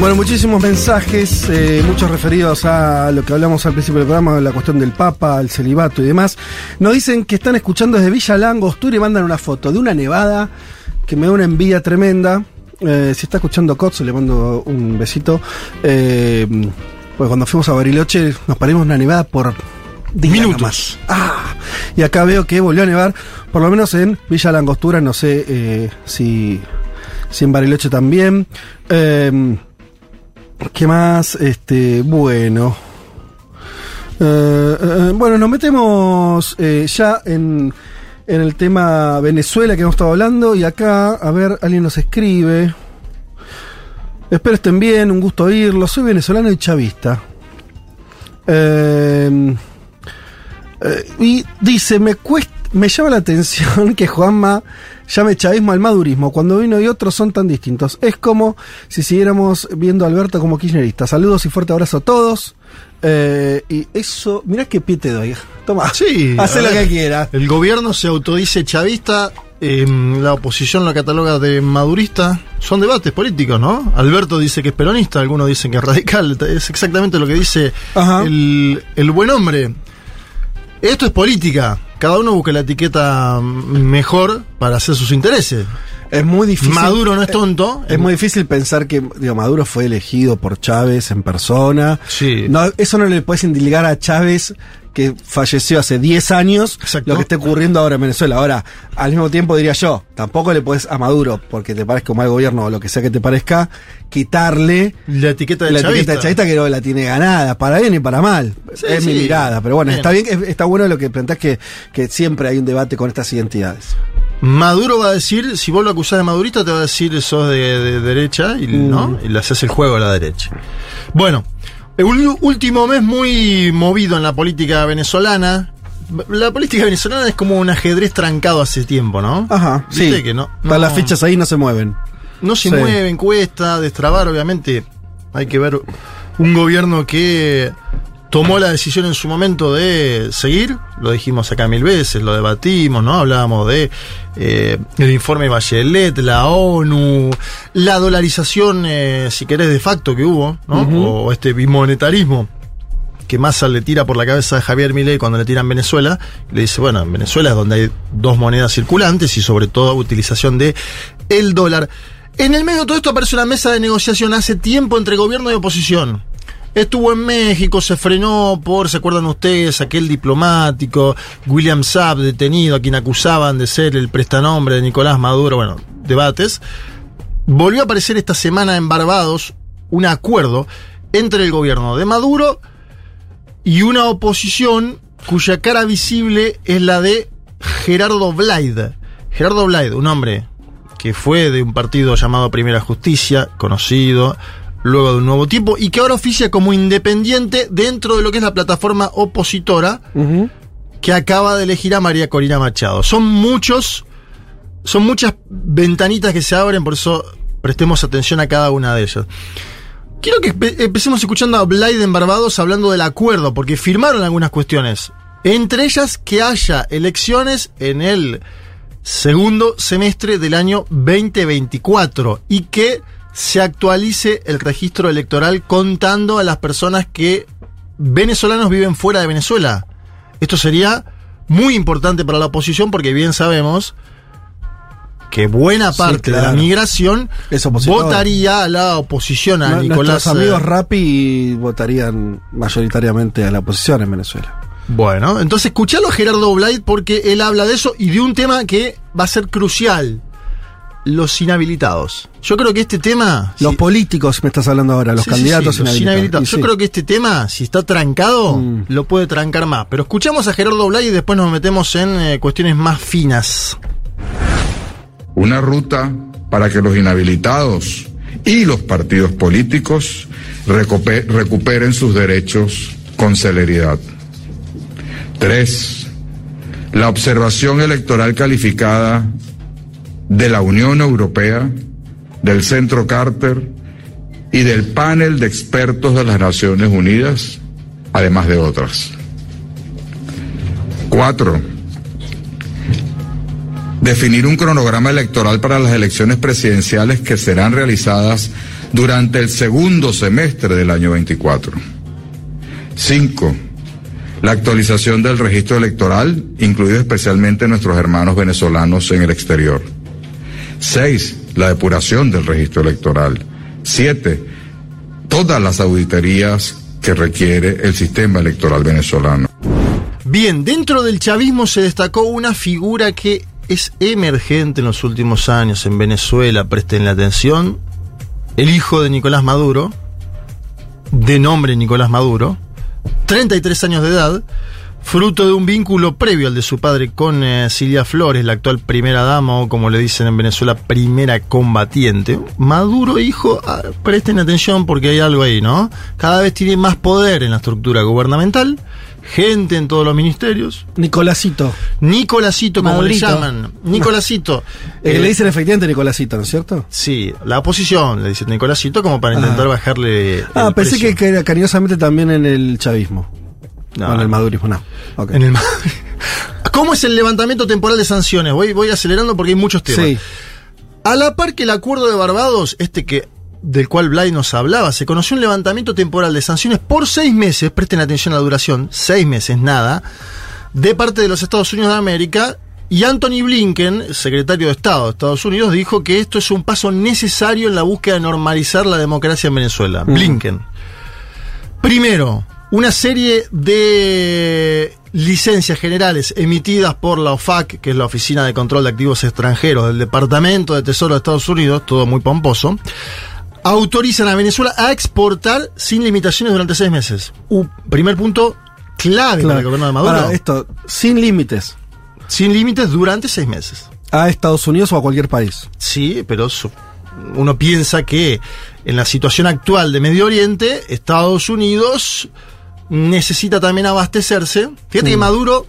Bueno, muchísimos mensajes, eh, muchos referidos a lo que hablamos al principio del programa, la cuestión del Papa, el celibato y demás. Nos dicen que están escuchando desde Villa Langostura y mandan una foto de una nevada que me da una envidia tremenda. Eh, si está escuchando Cots, le mando un besito. Eh, pues cuando fuimos a Bariloche nos parimos una nevada por Minutos. nomás. Ah, y acá veo que volvió a nevar, por lo menos en Villa Langostura, no sé eh, si, si en Bariloche también. Eh, ¿Qué más? Este, bueno. Eh, eh, bueno, nos metemos eh, ya en, en el tema Venezuela que hemos estado hablando. Y acá, a ver, alguien nos escribe. Espero estén bien, un gusto oírlo. Soy venezolano y chavista. Eh, eh, y dice, me cuesta, me llama la atención que Juanma llame chavismo al madurismo, cuando uno y otro son tan distintos. Es como si siguiéramos viendo a Alberto como kirchnerista. Saludos y fuerte abrazo a todos. Eh, y eso, mirá qué pie te doy. Toma, Sí, haz a lo que quiera. El gobierno se autodice chavista, eh, la oposición lo cataloga de madurista. Son debates políticos, ¿no? Alberto dice que es peronista, algunos dicen que es radical. Es exactamente lo que dice el, el buen hombre. Esto es política. Cada uno busca la etiqueta mejor para hacer sus intereses. Es muy difícil. Maduro no es tonto. Es muy difícil pensar que digo, Maduro fue elegido por Chávez en persona. Sí. No, eso no le puedes indilgar a Chávez que falleció hace 10 años Exacto. lo que está ocurriendo ahora en Venezuela. Ahora, al mismo tiempo diría yo, tampoco le puedes a Maduro, porque te parezca un mal gobierno o lo que sea que te parezca, quitarle La etiqueta de la chavista. etiqueta de chavista que no la tiene ganada, para bien y para mal. Sí, es mi mirada, pero bueno, Bien. está bien, es- está bueno lo que planteás que, que siempre hay un debate con estas identidades. Maduro va a decir, si vos lo acusás de madurista, te va a decir sos de, de derecha y, ¿no? y le haces el juego a la derecha. Bueno, ul- último mes muy movido en la política venezolana. La política venezolana es como un ajedrez trancado hace tiempo, ¿no? Ajá, Viste sí. que no, no- las fichas ahí no se mueven. no se Sí. mueven, cuesta destrabar, obviamente. Hay que ver un gobierno que tomó la decisión en su momento de seguir, lo dijimos acá mil veces, lo debatimos, ¿no? Hablábamos de eh, el informe Bachelet, la ONU, la dolarización, eh, si querés, de facto que hubo, ¿no? O este bimonetarismo que Massa le tira por la cabeza a Javier Milei cuando le tiran Venezuela, le dice, bueno, en Venezuela es donde hay dos monedas circulantes y sobre todo utilización de el dólar. En el medio de todo esto aparece una mesa de negociación hace tiempo entre gobierno y oposición. Estuvo en México, se frenó por, ¿se acuerdan ustedes? Aquel diplomático, William Saab, detenido, a quien acusaban de ser el prestanombre de Nicolás Maduro, bueno, debates. Volvió a aparecer esta semana en Barbados un acuerdo entre el gobierno de Maduro y una oposición cuya cara visible es la de Gerardo Blaid. Gerardo Blaid, un hombre que fue de un partido llamado Primera Justicia, conocido, luego de un nuevo tiempo, y que ahora oficia como independiente dentro de lo que es la plataforma opositora que acaba de elegir a María Corina Machado. Son muchos, son muchas ventanitas que se abren, por eso prestemos atención a cada una de ellas. Quiero que empe- empecemos escuchando a Blyde en Barbados hablando del acuerdo, porque firmaron algunas cuestiones. Entre ellas, que haya elecciones en el segundo semestre del año 2024 y que se actualice el registro electoral contando a las personas que venezolanos viven fuera de Venezuela. Esto sería muy importante para la oposición porque bien sabemos que buena Sí, parte de la migración votaría a la oposición, a No- Nicolás. Nuestros amigos eh, Rappi votarían mayoritariamente a la oposición en Venezuela. Bueno, entonces escuchalo a Gerardo Blade porque él habla de eso y de un tema que va a ser crucial. Los inhabilitados. Yo creo que este tema... Los si- políticos me estás hablando ahora, los Sí, sí, candidatos sí, los inhabilitados. inhabilitados. Yo sí. creo que este tema, si está trancado, Mm. lo puede trancar más. Pero escuchamos a Gerardo Blay y después nos metemos en eh, cuestiones más finas. una ruta para que los inhabilitados y los partidos políticos recupe- recuperen sus derechos con celeridad. Tres, la observación electoral calificada de la Unión Europea, del Centro Carter y del panel de expertos de las Naciones Unidas, además de otras. Cuatro, definir un cronograma electoral para las elecciones presidenciales que serán realizadas durante el segundo semestre del año 24. Cinco, la actualización del registro electoral, incluido especialmente nuestros hermanos venezolanos en el exterior. Seis, la depuración del registro electoral. Siete, todas las auditorías que requiere el sistema electoral venezolano. Bien, dentro del chavismo se destacó una figura que es emergente en los últimos años en Venezuela, presten la atención, el hijo de Nicolás Maduro, de nombre Nicolás Maduro, 33 años de edad, fruto de un vínculo previo al de su padre con eh, Silvia Flores, la actual primera dama, o como le dicen en Venezuela, primera combatiente. Maduro, hijo, ah, presten atención porque hay algo ahí, ¿no? Cada vez tiene más poder en la estructura gubernamental, gente en todos los ministerios. Nicolásito. Nicolásito, como Madurito. le llaman. Nicolásito. Eh, Eh, le dicen efectivamente Nicolásito, ¿no es cierto? Sí, la oposición, le dice Nicolásito, como para intentar Ah. bajarle. Ah, pensé precio. que, que era cariñosamente también en el chavismo. No. En el madurismo, no. En el ¿Cómo es el levantamiento temporal de sanciones? Voy, voy acelerando porque hay muchos temas. Sí. A la par que el acuerdo de Barbados, este que del cual Blay nos hablaba, se conoció un levantamiento temporal de sanciones por seis meses, presten atención a la duración, seis meses, nada, de parte de los Estados Unidos de América. Y Anthony Blinken, secretario de Estado de Estados Unidos, dijo que esto es un paso necesario en la búsqueda de normalizar la democracia en Venezuela. Blinken. Primero, una serie de licencias generales emitidas por la OFAC, que es la Oficina de Control de Activos Extranjeros del Departamento de Tesoro de Estados Unidos, todo muy pomposo, autorizan a Venezuela a exportar sin limitaciones durante seis meses. Un primer punto clave para el gobierno de Maduro. Ahora, esto, sin límites. Sin límites durante seis meses. A Estados Unidos o a cualquier país. Sí, pero uno piensa que en la situación actual de Medio Oriente, Estados Unidos necesita también abastecerse. Fíjate que Mm. Maduro,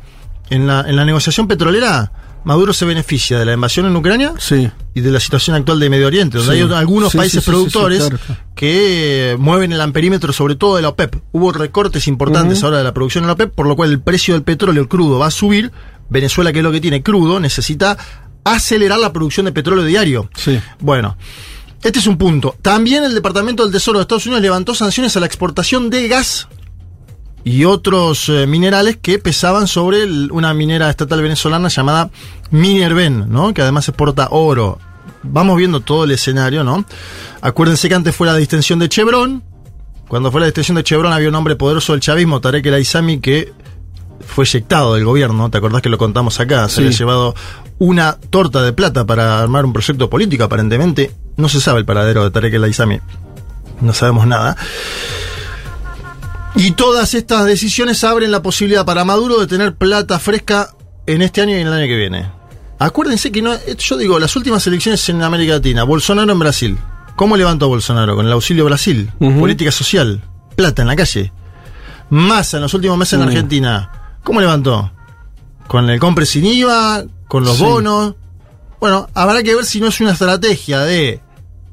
en la, en la negociación petrolera, Maduro se beneficia de la invasión en Ucrania Sí. y de la situación actual de Medio Oriente, donde Sí. hay algunos Sí, países productores claro, que mueven el amperímetro, sobre todo de la OPEP. Hubo recortes importantes ahora de la producción en la OPEP, por lo cual el precio del petróleo crudo va a subir. Venezuela, que es lo que tiene crudo, necesita acelerar la producción de petróleo diario. Bueno, este es un punto. También el Departamento del Tesoro de Estados Unidos levantó sanciones a la exportación de gas y otros eh, minerales que pesaban sobre el- una minera estatal venezolana llamada Minerven, ¿no? Que además exporta oro. Vamos viendo todo el escenario, ¿no? Acuérdense que antes fue la distensión de Chevron. Cuando fue la distensión de Chevron había un hombre poderoso del chavismo, Tarek El Aizami, que fue eyectado del gobierno. ¿Te acordás que lo contamos acá? Se Sí. le ha llevado una torta de plata para armar un proyecto político, aparentemente. No se sabe el paradero de Tarek El Aizami. No sabemos nada. Y todas estas decisiones abren la posibilidad para Maduro de tener plata fresca en este año y en el año que viene. Acuérdense que no, yo digo, las últimas elecciones en América Latina, Bolsonaro en Brasil. ¿Cómo levantó Bolsonaro? Con el auxilio Brasil, política social, plata en la calle. Massa en los últimos meses en. Argentina. ¿Cómo levantó? Con el compre sin IVA, con los Sí. bonos. Bueno, habrá que ver si no es una estrategia de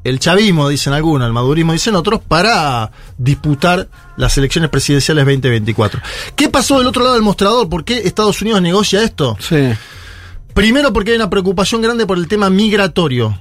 el chavismo, dicen algunos, el madurismo, dicen otros, para disputar las elecciones presidenciales 2024. ¿Qué pasó del otro lado del mostrador? ¿Por qué Estados Unidos negocia esto? Sí. Primero porque hay una preocupación grande por el tema migratorio.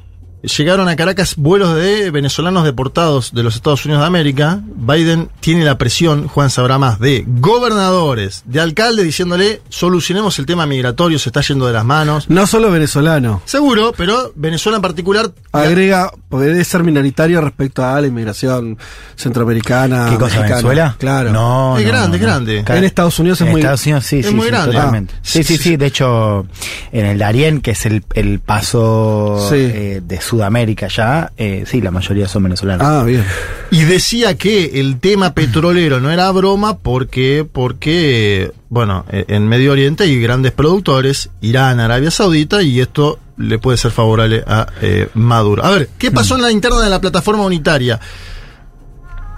Llegaron a Caracas vuelos de venezolanos deportados de los Estados Unidos de América. Biden tiene la presión, Juan sabrá más, de gobernadores, de alcaldes diciéndole, solucionemos el tema migratorio, se está yendo de las manos. No solo venezolano. Seguro, pero Venezuela en particular... Agrega, debe ser minoritario respecto a la inmigración centroamericana. ¿Qué cosa, mexicana. Venezuela? Claro. No, Es no, grande, no, es grande. En Estados Unidos es en muy- Estados Unidos sí, es sí, muy sí, grande. totalmente. Ah. Sí, sí, sí. De hecho, en el Darién, que es el, el paso Sí. eh, de Sudamérica ya, eh, sí, la mayoría son venezolanos. Ah, bien. Y decía que el tema petrolero no era broma porque, porque bueno, eh, en Medio Oriente hay grandes productores, Irán, Arabia Saudita, y esto le puede ser favorable a eh, Maduro. A ver, ¿qué pasó en la interna de la plataforma unitaria?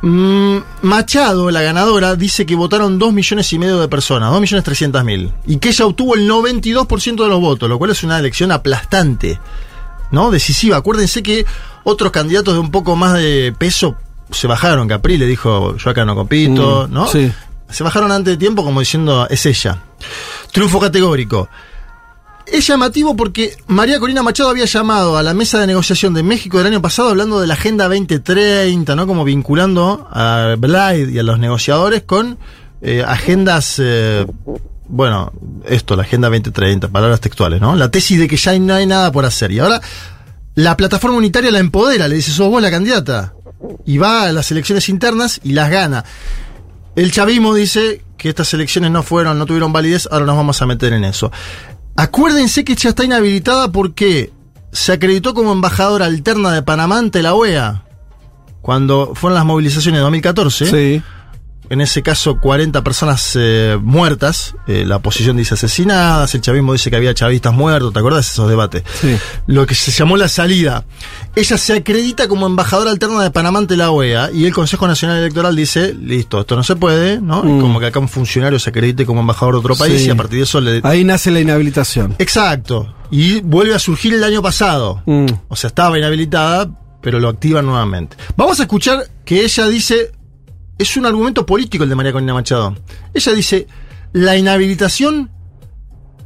Mm, Machado, la ganadora, dice que votaron 2 millones y medio de personas, 2 millones 300 mil. Y que ella obtuvo el 92% de los votos, lo cual es una elección aplastante, ¿no? Decisiva. Acuérdense que otros candidatos de un poco más de peso se bajaron. Capri le dijo, yo acá no compito, Mm, ¿no? sí. Se bajaron antes de tiempo como diciendo, es ella. Triunfo categórico. Es llamativo porque María Corina Machado había llamado a la mesa de negociación de México del año pasado hablando de la Agenda 2030, ¿no? Como vinculando a Blyde y a los negociadores con eh, agendas, eh, bueno, esto, la Agenda 2030, palabras textuales, ¿no? La tesis de que ya no hay nada por hacer. Y ahora la plataforma unitaria la empodera, le dice, sos vos la candidata. Y va a las elecciones internas y las gana. El chavismo dice que estas elecciones no fueron, no tuvieron validez, ahora nos vamos a meter en eso. Acuérdense que ya está inhabilitada porque se acreditó como embajadora alterna de Panamá ante la OEA. Cuando fueron las movilizaciones de 2014, Sí. En ese caso 40 personas eh, muertas, eh, la oposición dice asesinadas, el chavismo dice que había chavistas muertos, ¿te acuerdas de esos debates? Sí. Lo que se llamó la salida. Ella se acredita como embajadora alterna de Panamá ante la OEA y el Consejo Nacional Electoral dice, listo, esto no se puede, ¿no? Mm. Como que acá un funcionario se acredite como embajador de otro país Sí. y a partir de eso le... Ahí nace la inhabilitación. Exacto. Y vuelve a surgir el año pasado. Mm. O sea, estaba inhabilitada, pero lo activan nuevamente. Vamos a escuchar que ella dice, es un argumento político el de María Corina Machado. Ella dice, la inhabilitación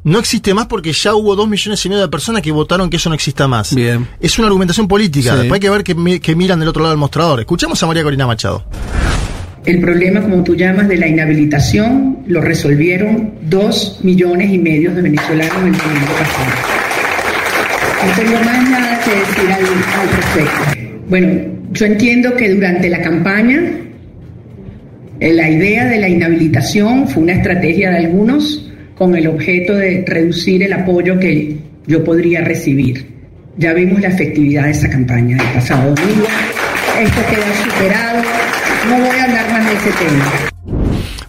no existe más porque ya hubo dos millones y medio de personas que votaron que eso no exista más. Bien. Es una argumentación política. Sí. Después hay que ver que, mi- que miran del otro lado del mostrador. Escuchamos a María Corina Machado. El problema, como tú llamas, de la inhabilitación lo resolvieron dos millones y medio de venezolanos el domingo pasado. No tengo más nada que decir al, al respecto. Bueno, yo entiendo que durante la campaña la idea de la inhabilitación fue una estrategia de algunos con el objeto de reducir el apoyo que yo podría recibir. Ya vimos la efectividad de esa campaña del pasado domingo. Esto queda superado. No voy a hablar más de ese tema.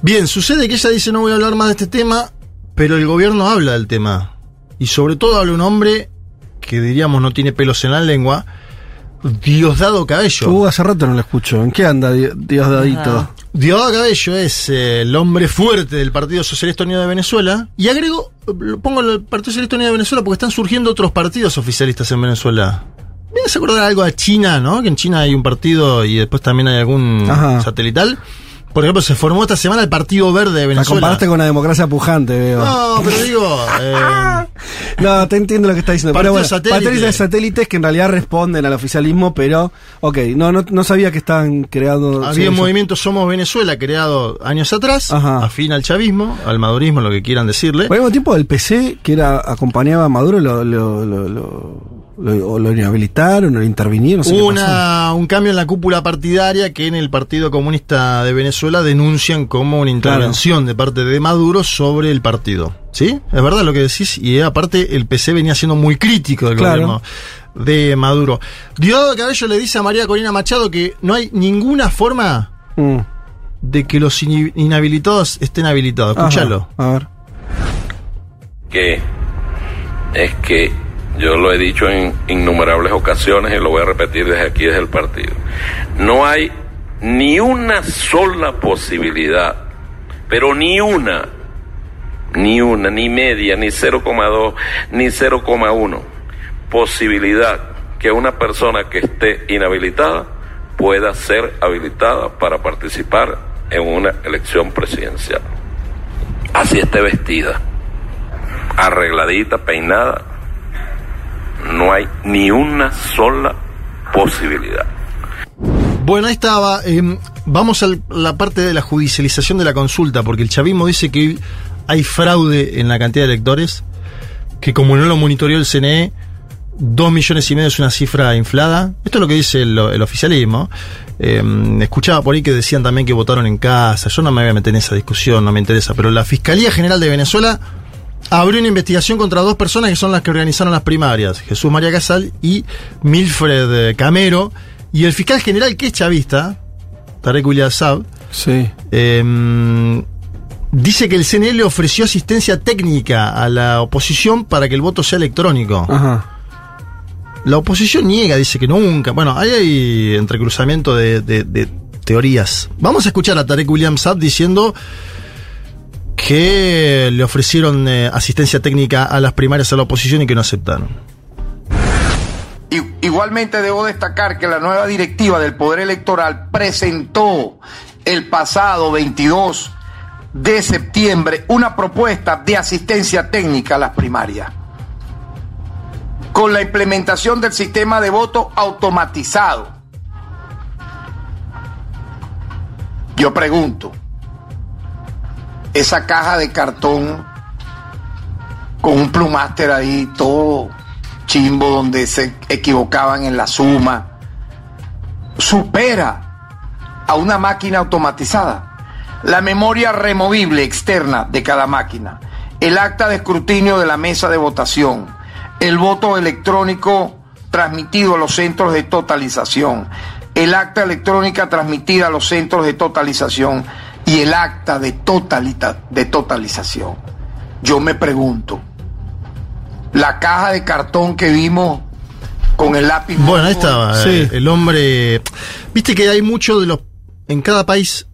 Bien, sucede que ella dice no voy a hablar más de este tema, pero el gobierno habla del tema. Y sobre todo habla un hombre que diríamos no tiene pelos en la lengua, Diosdado Cabello. Uh, hace rato no lo escucho. ¿En qué anda, Di- Dios Dadito? Diosdado Cabello es eh, el hombre fuerte del Partido Socialista Unido de Venezuela. Y agrego, lo pongo el Partido Socialista Unido de Venezuela porque están surgiendo otros partidos oficialistas en Venezuela. ¿Me hace acordar algo a China, no? Que en China hay un partido y después también hay algún Ajá. satelital. Por ejemplo, se formó esta semana el Partido Verde de La Venezuela. comparaste con una democracia pujante, veo. No, pero digo, eh, No, te entiendo lo que está diciendo. Partido Pero bueno, satélite. partidos satélites que en realidad responden al oficialismo, pero, ok, no, no, no sabía que estaban creando. había un movimiento Somos Venezuela creado años atrás, Ajá. afín al chavismo, al madurismo, lo que quieran decirle. Por el mismo tiempo, el PC, que era acompañaba a Maduro, lo, lo, lo, lo, lo- o lo inhabilitaron, o lo intervinieron. no. Una, un cambio en la cúpula partidaria que en el Partido Comunista de Venezuela denuncian como una intervención de parte de Maduro sobre el partido. ¿Sí? Es verdad lo que decís. Y eh, aparte, el PC venía siendo muy crítico del Claro. gobierno de Maduro. Diosdado Cabello le dice a María Corina Machado que no hay ninguna forma Mm. de que los inhabilitados estén habilitados. Escúchalo. A ver. que es que yo lo he dicho en innumerables ocasiones y lo voy a repetir desde aquí, desde el partido. No hay ni una sola posibilidad, pero ni una, ni una, ni media, ni 0,2, ni 0,1 posibilidad que una persona que esté inhabilitada pueda ser habilitada para participar en una elección presidencial. Así esté vestida arregladita, peinada, no hay ni una sola posibilidad. Bueno, ahí estaba. eh, vamos a la parte de la judicialización de la consulta, porque el chavismo dice que hay fraude en la cantidad de electores, que como no lo monitoreó el CNE, dos millones y medio es una cifra inflada. Esto es lo que dice el, oficialismo. Eh, escuchaba por ahí que decían también que votaron en casa. Yo no me voy a meter en esa discusión, no me interesa. Pero la Fiscalía General de Venezuela abrió una investigación contra dos personas que son las que organizaron las primarias, Jesús María Casal y Milfred eh, Camero, y el fiscal general que es chavista, Tarek William Saab, Sí. eh, dice que el CNE le ofreció asistencia técnica a la oposición para que el voto sea electrónico. Ajá. La oposición niega, dice que nunca. Bueno, ahí hay entrecruzamiento de, de- de teorías. Vamos a escuchar a Tarek William Saab diciendo que le ofrecieron eh, asistencia técnica a las primarias a la oposición y que no aceptaron. Igualmente debo destacar que la nueva directiva del Poder Electoral presentó el pasado 22 de septiembre una propuesta de asistencia técnica a las primarias. Con la implementación del sistema de voto automatizado. Yo pregunto, esa caja de cartón con un plumáster ahí todo chimbo donde se equivocaban en la suma, supera a una máquina automatizada. La memoria removible externa de cada máquina, el acta de escrutinio de la mesa de votación, el voto electrónico transmitido a los centros de totalización, el acta electrónica transmitida a los centros de totalización y el acta de, totalita- de totalización. Yo me pregunto, la caja de cartón que vimos con el lápiz. Bueno, ahí estaba Sí. eh, el hombre. Viste que hay mucho de los. En cada país,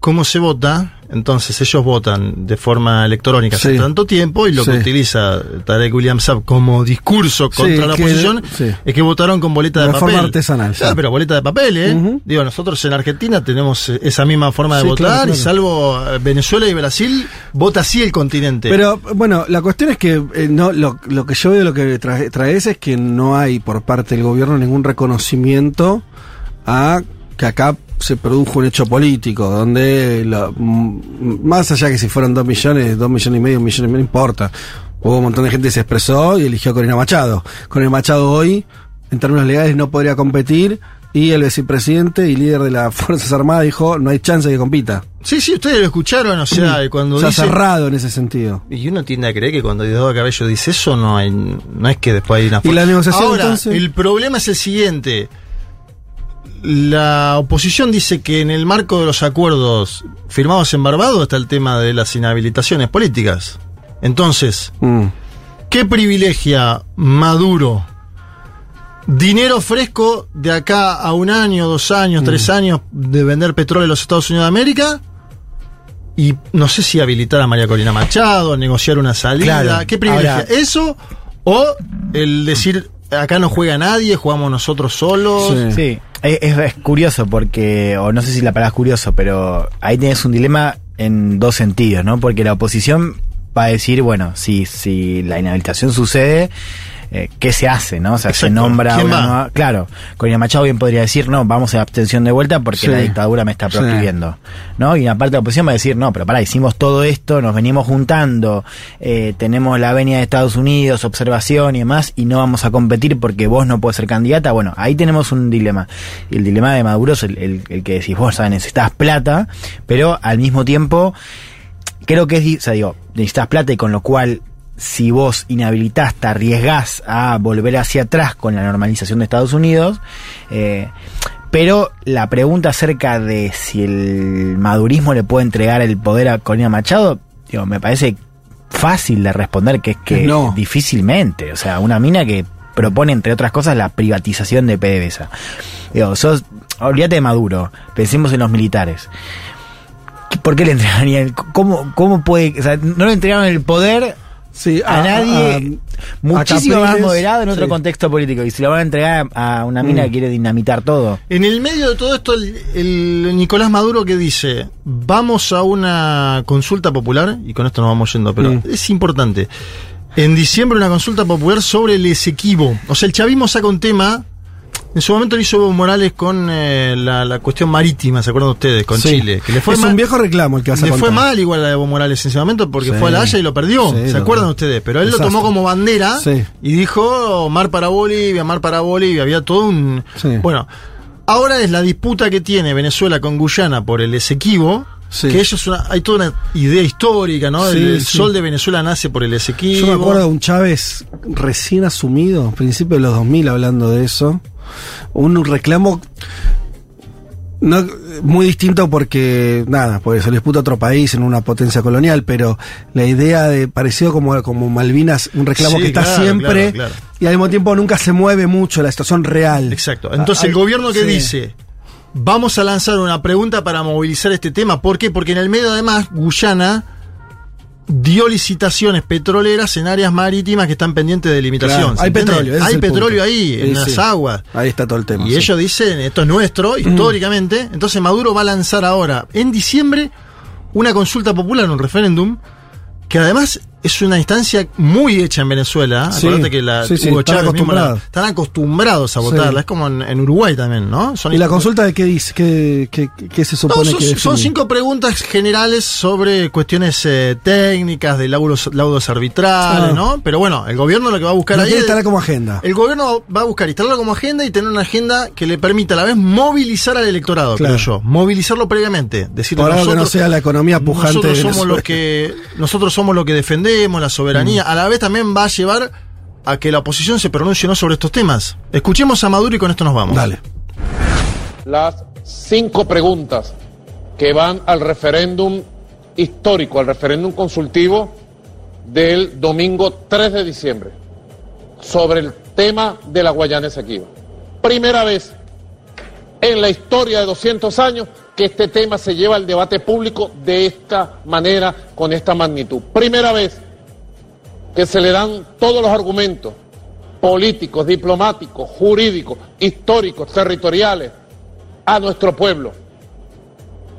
cómo se vota. Entonces ellos votan de forma electrónica hace Sí. tanto tiempo y lo que utiliza Tarek William Saab como discurso contra la que- oposición es que votaron con boleta de, De papel. forma artesanal, Claro, pero boleta de papel, ¿eh? Digo, nosotros en Argentina tenemos esa misma forma de votar claro, y salvo eh, Venezuela y Brasil, vota así el continente. Pero bueno, la cuestión es que eh, no lo, lo que yo veo, lo que trae, traes es que no hay por parte del gobierno ningún reconocimiento a que acá se produjo un hecho político, donde más allá que si fueron dos millones, dos millones y medio, un millón y medio, no importa. Hubo un montón de gente que se expresó y eligió a Corina Machado. Corina Machado hoy, en términos legales, no podría competir y el vicepresidente y líder de las Fuerzas Armadas dijo, no hay chance de que compita. sí, sí, ustedes lo escucharon, o sea, cuando Se ha dice... cerrado en ese sentido. Y uno tiende a creer que cuando Diosdado Cabello dice eso, no hay, no es que después hay una ¿Y la negociación, Ahora, entonces? el problema es el siguiente. La oposición dice que en el marco de los acuerdos firmados en Barbados está el tema de las inhabilitaciones políticas. Entonces, Mm. ¿qué privilegia Maduro? Dinero fresco de acá a un año, dos años, tres Mm. años de vender petróleo en los Estados Unidos de América. Y no sé si habilitar a María Corina Machado, negociar una salida. Claro, ¿Qué privilegia? ahora- ¿Eso? O el decir, acá no juega nadie, jugamos nosotros solos. Sí. Sí, es, es- es curioso porque, o no sé si la palabra es curioso, pero ahí tienes un dilema en dos sentidos, ¿no? Porque la oposición va a decir, bueno, si, si la inhabilitación sucede, eh, ¿qué se hace, no? O sea, se nombra ¿Quién una va? nueva- Claro, Corina Machado bien podría decir, no, vamos a abstención de vuelta porque Sí. la dictadura me está Sí. proscribiendo, ¿no? Y una parte de la oposición va a decir, no, pero pará, hicimos todo esto, nos venimos juntando, eh, tenemos la venia de Estados Unidos, observación y demás, y no vamos a competir porque vos no puedes ser candidata. Bueno, ahí tenemos un dilema. Y el dilema de Maduro es el, el- el que decís, vos sabes, necesitas plata, pero al mismo tiempo, creo que es, o sea, digo, necesitas plata y con lo cual si vos inhabilitás, te arriesgás a volver hacia atrás con la normalización de Estados Unidos, eh, pero la pregunta acerca de si el madurismo le puede entregar el poder a Corina Machado, digo, me parece fácil de responder que es que No. difícilmente, o sea, una mina que propone entre otras cosas la privatización de PDVSA. Digo, sos, olvídate de Maduro, pensemos en los militares. ¿Por qué le entregarían? ¿Cómo, cómo puede.? O sea, no le entregaron el poder Sí, a, nadie muchísimo a más moderado en otro sí. contexto político. Y se lo van a entregar a una mina Mm. que quiere dinamitar todo. En el medio de todo esto, el, el Nicolás Maduro que dice, vamos a una consulta popular, y con esto nos vamos yendo, pero Mm. es importante. En diciembre una consulta popular sobre el Esequibo. O sea, el chavismo saca un tema. En su momento lo hizo Evo Morales con eh, la, la cuestión marítima, ¿se acuerdan ustedes? Con Sí. Chile. Que le fue es mal- un viejo reclamo el que a le fue mal igual a Evo Morales en ese momento porque Sí. fue a la Haya y lo perdió. Sí, ¿Se lo- acuerdan ustedes? Pero él lo tomó como bandera y dijo mar para Bolivia, mar para Bolivia. Había todo un. Bueno, ahora es la disputa que tiene Venezuela con Guyana por el Esequibo. Sí. Que ellos una- hay toda una idea histórica, ¿no? Sí, el el sí. sol de Venezuela nace por el Esequibo. Yo me acuerdo de un Chávez recién asumido, a principios de los 2000, hablando de eso. Un reclamo no, muy distinto porque, nada, porque se disputa otro país en una potencia colonial, pero la idea de parecido como, como Malvinas, un reclamo Sí, que está claro, siempre claro, claro. y al mismo tiempo nunca se mueve mucho la situación real. Exacto. Entonces Ah, el gobierno que sí. dice vamos a lanzar una pregunta para movilizar este tema. ¿Por qué? Porque en el medio, además, Guyana dio licitaciones petroleras en áreas marítimas que están pendientes de limitación. Claro, ¿se hay entiende? petróleo, Hay petróleo punto. ahí, en las sí. aguas. Ahí está todo el tema. Y sí. ellos dicen, esto es nuestro, históricamente. Entonces Maduro va a lanzar ahora, en diciembre, una consulta popular, un referéndum, que además es una instancia muy hecha en Venezuela. Sí, Acordate que la sí, sí, Hugo están la- acostumbrados. están acostumbrados a votarla. Es como en, en Uruguay también, ¿no? Son ¿Y la consulta de qué dice? ¿Qué, qué, qué se no, supone son, que son cinco preguntas generales sobre cuestiones eh, técnicas, de laudos, laudos arbitrales, Ah. ¿no? Pero bueno, el gobierno lo que va a buscar No ahí estar como agenda. el gobierno va a buscar instalarlo como agenda y tener una agenda que le permita a la vez movilizar al electorado, Claro. creo yo. Movilizarlo previamente. Decir, Por algo que no sea la economía pujante nosotros de somos los que nosotros somos los que defendemos la soberanía. Mm. A la vez también va a llevar a que la oposición se pronuncie no sobre estos temas. Escuchemos a Maduro y con esto nos vamos. Dale. las cinco preguntas que van al referéndum histórico, al referéndum consultivo del domingo 3 de diciembre, sobre el tema de la Guayana Esequiba. Primera vez en la historia de 200 años que este tema se lleva al debate público de esta manera, con esta magnitud. Primera vez que se le dan todos los argumentos políticos, diplomáticos, jurídicos, históricos, territoriales a nuestro pueblo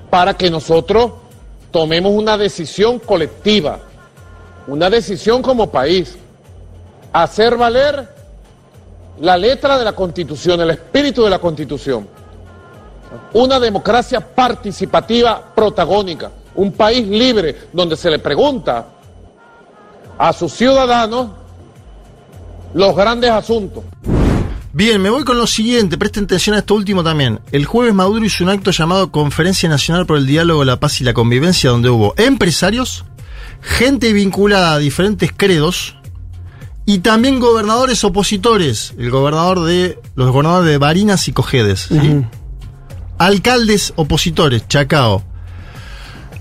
para que nosotros tomemos una decisión colectiva, una decisión como país, hacer valer la letra de la Constitución, el espíritu de la Constitución, una democracia participativa protagónica, un país libre donde se le pregunta a sus ciudadanos los grandes asuntos. Bien, me voy con lo siguiente, presten atención a esto último también. El jueves Maduro hizo un acto llamado Conferencia Nacional por el Diálogo, la Paz y la Convivencia, donde hubo empresarios, gente vinculada a diferentes credos y también gobernadores opositores. El gobernador de. los gobernadores de Barinas y Cojedes. ¿sí? Alcaldes opositores, Chacao.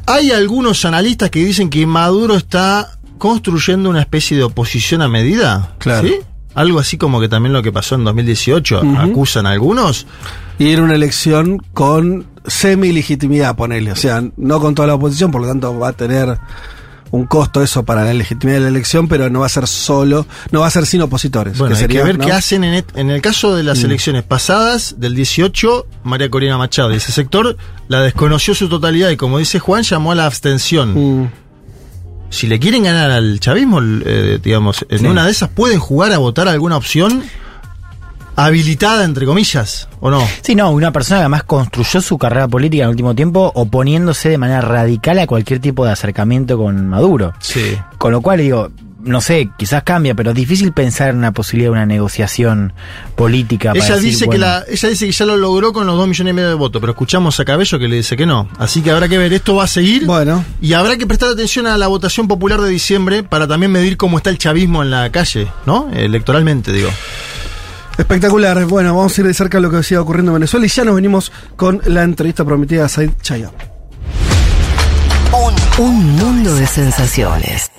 Hay algunos analistas que dicen que Maduro está construyendo una especie de oposición a medida. Claro. ¿sí? Algo así como que también lo que pasó en 2018, Ujú. acusan algunos. Y era una elección con semi-legitimidad, ponele. O sea, no con toda la oposición, por lo tanto va a tener un costo eso para la legitimidad de la elección, pero no va a ser solo, no va a ser sin opositores. Bueno, hay sería, que ver ¿no? qué hacen en, en el caso de las Mm. elecciones pasadas, del 18, María Corina Machado y ese sector la desconoció su totalidad y como dice Juan, llamó a la abstención. Mm. Si le quieren ganar al chavismo, eh, digamos, en Sí. una de esas pueden jugar a votar alguna opción habilitada, entre comillas, ¿o no? Sí, no, una persona que además construyó su carrera política en el último tiempo oponiéndose de manera radical a cualquier tipo de acercamiento con Maduro. Sí. Con lo cual digo, no sé, quizás cambia, pero es difícil pensar en una posibilidad de una negociación política. para Ella decir, dice que bueno, la, ella dice que ya lo logró con los dos millones y medio de votos, pero escuchamos a Cabello que le dice que no. Así que habrá que ver, esto va a seguir. Bueno, Y habrá que prestar atención a la votación popular de diciembre para también medir cómo está el chavismo en la calle, ¿no? Electoralmente, digo. Espectacular. Bueno, vamos a ir de cerca lo que siga ocurriendo en Venezuela y ya nos venimos con la entrevista prometida a Said Chaya. Un mundo de sensaciones.